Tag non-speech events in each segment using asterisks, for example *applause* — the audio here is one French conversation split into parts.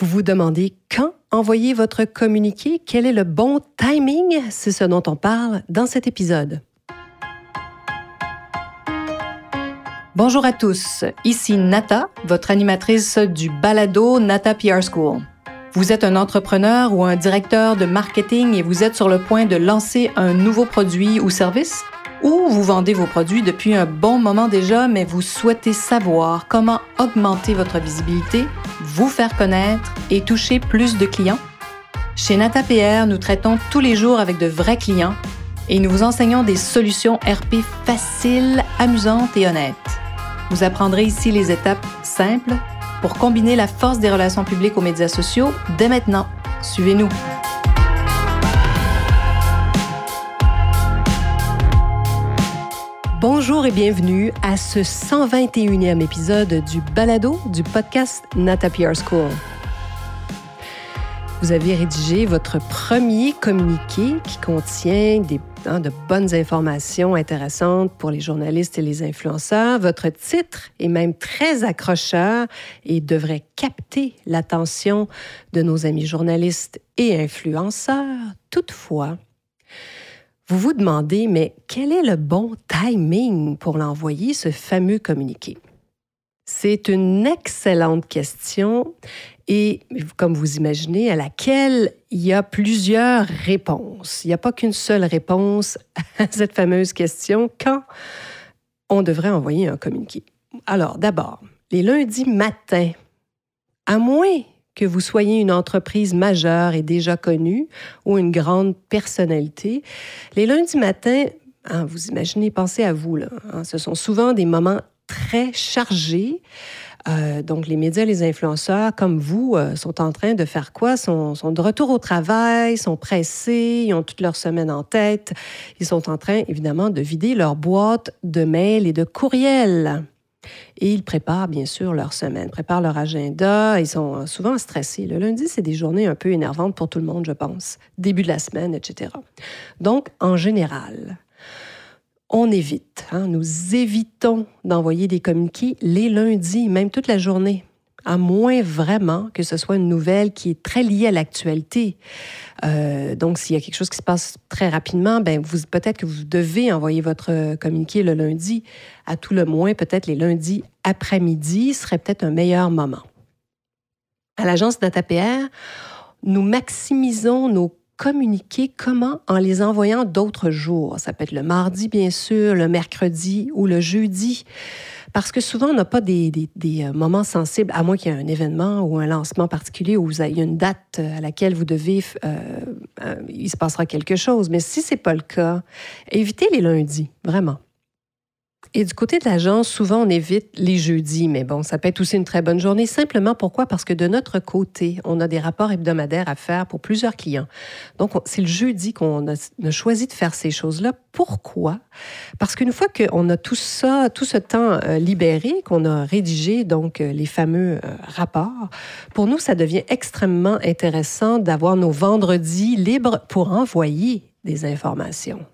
Vous vous demandez quand envoyer votre communiqué, quel est le bon timing, c'est ce dont on parle dans cet épisode. Bonjour à tous, ici Nata, votre animatrice du balado Nata PR School. Vous êtes un entrepreneur ou un directeur de marketing et vous êtes sur le point de lancer un nouveau produit ou service? ou vous vendez vos produits depuis un bon moment déjà, mais vous souhaitez savoir comment augmenter votre visibilité, vous faire connaître et toucher plus de clients? Chez NataPR, nous traitons tous les jours avec de vrais clients et nous vous enseignons des solutions RP faciles, amusantes et honnêtes. Vous apprendrez ici les étapes simples pour combiner la force des relations publiques aux médias sociaux dès maintenant. Suivez-nous. Bonjour et bienvenue à ce 121e épisode du balado du podcast Nata PR School. Vous avez rédigé votre premier communiqué qui contient des, hein, de bonnes informations intéressantes pour les journalistes et les influenceurs. Votre titre est même très accrocheur et devrait capter l'attention de nos amis journalistes et influenceurs. Toutefois, vous vous demandez, mais quel est le bon timing pour l'envoyer, ce fameux communiqué? C'est une excellente question et, comme vous imaginez, à laquelle il y a plusieurs réponses. Il n'y a pas qu'une seule réponse à *laughs* cette fameuse question, quand on devrait envoyer un communiqué? Alors, d'abord, les lundis matins, à moins que vous soyez une entreprise majeure et déjà connue ou une grande personnalité, les lundis matins, hein, vous imaginez, pensez à vous, là, hein, ce sont souvent des moments très chargés. Euh, donc, les médias, les influenceurs, comme vous, euh, sont en train de faire quoi? Sont, sont de retour au travail, sont pressés, ils ont toute leur semaine en tête. Ils sont en train, évidemment, de vider leur boîte de mails et de courriels. Et ils préparent bien sûr leur semaine, préparent leur agenda. Ils sont souvent stressés. Le lundi, c'est des journées un peu énervantes pour tout le monde, je pense. Début de la semaine, etc. Donc, en général, on évite, hein, nous évitons d'envoyer des communiqués les lundis, même toute la journée à moins vraiment que ce soit une nouvelle qui est très liée à l'actualité. Euh, donc, s'il y a quelque chose qui se passe très rapidement, ben peut-être que vous devez envoyer votre communiqué le lundi. À tout le moins, peut-être les lundis après-midi serait peut-être un meilleur moment. À l'agence DataPR, nous maximisons nos communiquer comment en les envoyant d'autres jours. Ça peut être le mardi, bien sûr, le mercredi ou le jeudi. Parce que souvent, on n'a pas des, euh, moments sensibles, à moins qu'il y ait un événement ou un lancement particulier où il y a une date euh, à laquelle vous devez, euh, il se passera quelque chose. Mais si ce n'est pas le cas, évitez les lundis, vraiment. Et du côté de l'agence, souvent on évite les jeudis, mais bon, ça peut être aussi une très bonne journée. Simplement pourquoi? Parce que de notre côté, on a des rapports hebdomadaires à faire pour plusieurs clients. Donc, c'est le jeudi qu'on a, choisi de faire ces choses-là. Pourquoi? Parce qu'une fois qu'on a tout ça, tout ce temps euh, libéré, qu'on a rédigé donc euh, les fameux euh, rapports, pour nous, ça devient extrêmement intéressant d'avoir nos vendredis libres pour envoyer des informations.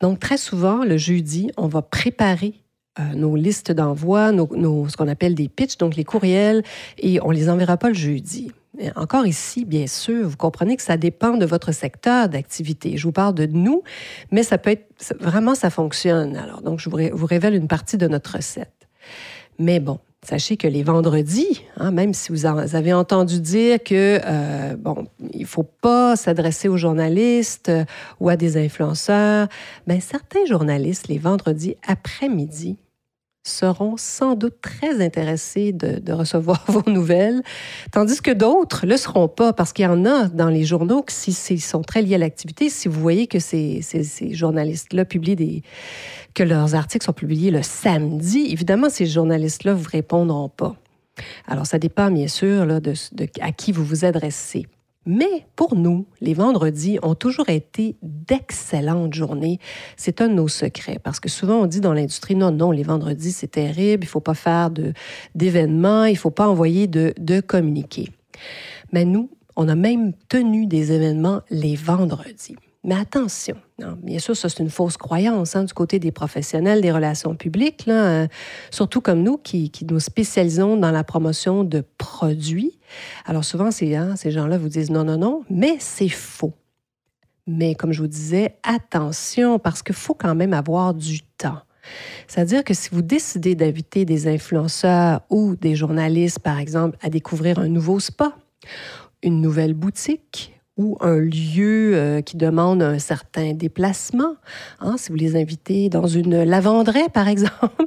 Donc, très souvent, le jeudi, on va préparer euh, nos listes d'envoi, nos, ce qu'on appelle des pitchs, donc les courriels, et on les enverra pas le jeudi. encore ici, bien sûr, vous comprenez que ça dépend de votre secteur d'activité. Je vous parle de nous, mais ça peut être vraiment ça fonctionne. Alors, donc, je vous révèle une partie de notre recette. Mais bon, Sachez que les vendredis, hein, même si vous avez entendu dire que euh, bon, il faut pas s'adresser aux journalistes euh, ou à des influenceurs, ben, certains journalistes les vendredis après-midi seront sans doute très intéressés de, recevoir *laughs* vos nouvelles, tandis que d'autres ne le seront pas, parce qu'il y en a dans les journaux qui, s'ils sont très liés à l'activité, si vous voyez que ces, journalistes-là publient des... que leurs articles sont publiés le samedi, évidemment, ces journalistes-là ne vous répondront pas. Alors, ça dépend bien sûr là, de, à qui vous vous adressez. Mais pour nous, les vendredis ont toujours été d'excellentes journées. C'est un de nos secrets parce que souvent on dit dans l'industrie non, non, les vendredis c'est terrible, il faut pas faire d'événements, il faut pas envoyer de, de communiqués. Mais nous, on a même tenu des événements les vendredis. Mais attention, bien sûr, ça, c'est une fausse croyance hein, du côté des professionnels des relations publiques, euh, surtout comme nous qui, nous spécialisons dans la promotion de produits. Alors souvent, hein, ces gens-là vous disent non, non, non, mais c'est faux. Mais comme je vous disais, attention, parce qu'il faut quand même avoir du temps. C'est-à-dire que si vous décidez d'inviter des influenceurs ou des journalistes, par exemple, à découvrir un nouveau spa, une nouvelle boutique, ou un lieu euh, qui demande un certain déplacement, hein, si vous les invitez dans une lavanderie, par *laughs* exemple,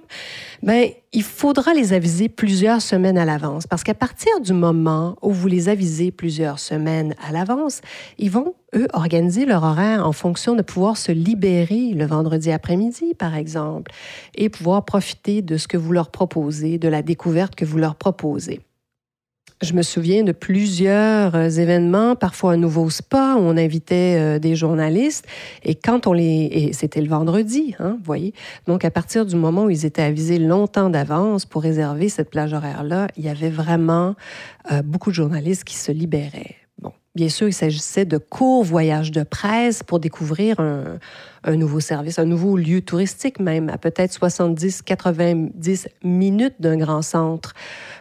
ben, il faudra les aviser plusieurs semaines à l'avance. Parce qu'à partir du moment où vous les avisez plusieurs semaines à l'avance, ils vont, eux, organiser leur horaire en fonction de pouvoir se libérer le vendredi après-midi, par exemple, et pouvoir profiter de ce que vous leur proposez, de la découverte que vous leur proposez. Je me souviens de plusieurs euh, événements, parfois un nouveau spa où on invitait euh, des journalistes et quand on les c'était le vendredi, hein, vous voyez. Donc à partir du moment où ils étaient avisés longtemps d'avance pour réserver cette plage horaire là, il y avait vraiment euh, beaucoup de journalistes qui se libéraient. Bien sûr, il s'agissait de courts voyages de presse pour découvrir un, nouveau service, un nouveau lieu touristique même, à peut-être 70, 90 minutes d'un grand centre.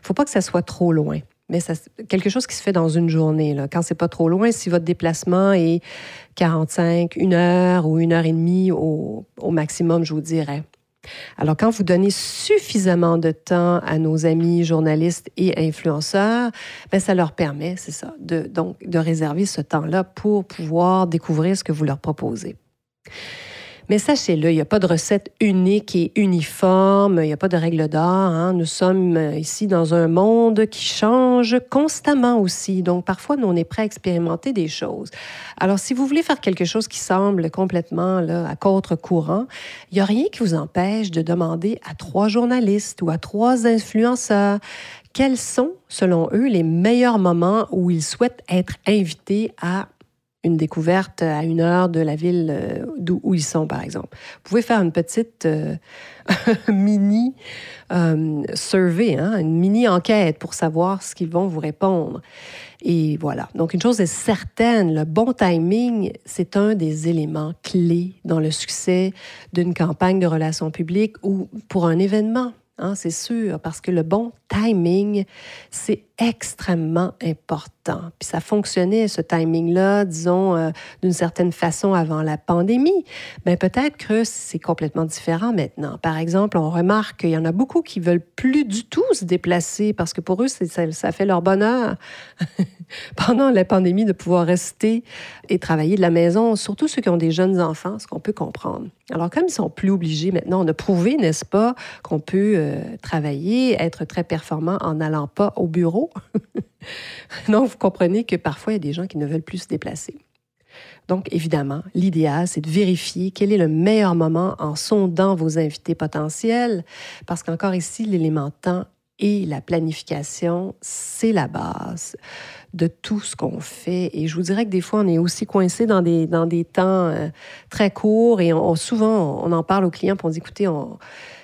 Faut pas que ça soit trop loin mais c'est quelque chose qui se fait dans une journée. Là. Quand c'est pas trop loin, si votre déplacement est 45, une heure ou une heure et demie au, maximum, je vous dirais. Alors, quand vous donnez suffisamment de temps à nos amis journalistes et influenceurs, bien, ça leur permet, c'est ça, de, donc, de réserver ce temps-là pour pouvoir découvrir ce que vous leur proposez. Mais sachez-le, il n'y a pas de recette unique et uniforme, il n'y a pas de règle d'or. Hein. Nous sommes euh, ici dans un monde qui change constamment aussi. Donc, parfois, nous, on est prêt à expérimenter des choses. Alors, si vous voulez faire quelque chose qui semble complètement là, à contre-courant, il n'y a rien qui vous empêche de demander à trois journalistes ou à trois influenceurs quels sont, selon eux, les meilleurs moments où ils souhaitent être invités à une découverte à une heure de la ville euh, d'où où ils sont, par exemple. Vous pouvez faire une petite euh, *laughs* mini euh, survey, hein, une mini enquête pour savoir ce qu'ils vont vous répondre. Et voilà. Donc, une chose est certaine, le bon timing, c'est un des éléments clés dans le succès d'une campagne de relations publiques ou pour un événement. Hein, c'est sûr, parce que le bon timing, c'est extrêmement important. Puis ça fonctionnait, ce timing-là, disons, euh, d'une certaine façon avant la pandémie. Mais peut-être que c'est complètement différent maintenant. Par exemple, on remarque qu'il y en a beaucoup qui veulent plus du tout se déplacer parce que pour eux, ça, ça fait leur bonheur *laughs* pendant la pandémie de pouvoir rester et travailler de la maison, surtout ceux qui ont des jeunes enfants, ce qu'on peut comprendre. Alors, comme ils sont plus obligés maintenant, on a prouvé, n'est-ce pas, qu'on peut euh, travailler, être très performant en n'allant pas au bureau. *laughs* Donc, vous comprenez que parfois, il y a des gens qui ne veulent plus se déplacer. Donc, évidemment, l'idéal, c'est de vérifier quel est le meilleur moment en sondant vos invités potentiels, parce qu'encore ici, l'élément temps et la planification, c'est la base de tout ce qu'on fait. Et je vous dirais que des fois, on est aussi coincé dans des, dans des temps euh, très courts et souvent, on en parle aux clients, pour on dit, écoutez, on,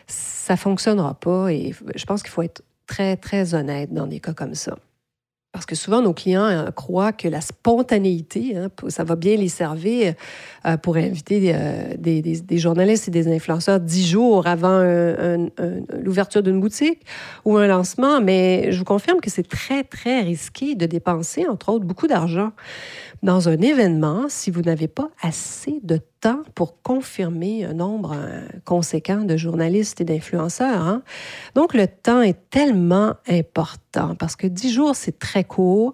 ça fonctionnera pas. Et je pense qu'il faut être très, très honnête dans des cas comme ça. Parce que souvent, nos clients euh, croient que la spontanéité, hein, ça va bien les servir euh, pour inviter euh, des, journalistes et des influenceurs dix jours avant l'ouverture d'une boutique ou un lancement. Mais je vous confirme que c'est très, très risqué de dépenser, entre autres, beaucoup d'argent dans un événement si vous n'avez pas assez de temps pour confirmer un nombre euh, conséquent de journalistes et d'influenceurs. Hein. Donc, le temps est tellement important parce que dix jours, c'est très court.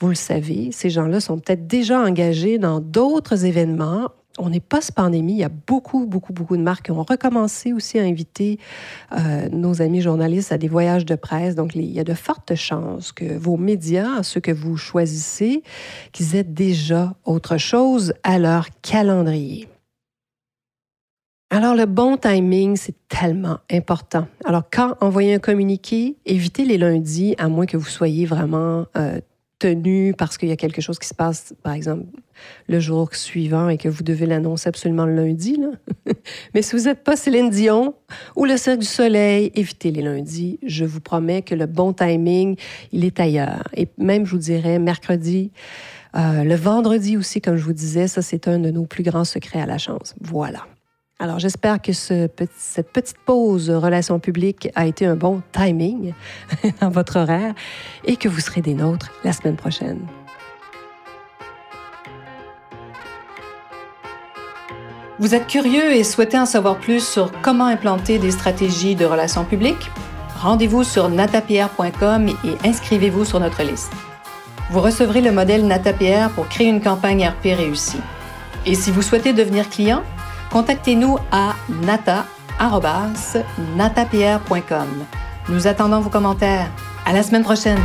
Vous le savez, ces gens-là sont peut-être déjà engagés dans d'autres événements on est post-pandémie. Il y a beaucoup, beaucoup, beaucoup de marques qui ont recommencé aussi à inviter euh, nos amis journalistes à des voyages de presse. Donc, il y a de fortes chances que vos médias, ceux que vous choisissez, qu'ils aient déjà autre chose à leur calendrier. Alors, le bon timing, c'est tellement important. Alors, quand envoyer un communiqué, évitez les lundis, à moins que vous soyez vraiment euh, parce qu'il y a quelque chose qui se passe, par exemple, le jour suivant et que vous devez l'annoncer absolument le lundi. *laughs* Mais si vous n'êtes pas Céline Dion ou le Cirque du Soleil, évitez les lundis. Je vous promets que le bon timing, il est ailleurs. Et même, je vous dirais, mercredi, euh, le vendredi aussi, comme je vous disais, ça, c'est un de nos plus grands secrets à la chance. Voilà. Alors, j'espère que ce cette petite pause relations publiques a été un bon timing *laughs* dans votre horaire et que vous serez des nôtres la semaine prochaine. Vous êtes curieux et souhaitez en savoir plus sur comment implanter des stratégies de relations publiques? Rendez-vous sur natapierre.com et inscrivez-vous sur notre liste. Vous recevrez le modèle NataPR pour créer une campagne RP réussie. Et si vous souhaitez devenir client, contactez-nous à nata.natapierre.com. Nous attendons vos commentaires. À la semaine prochaine!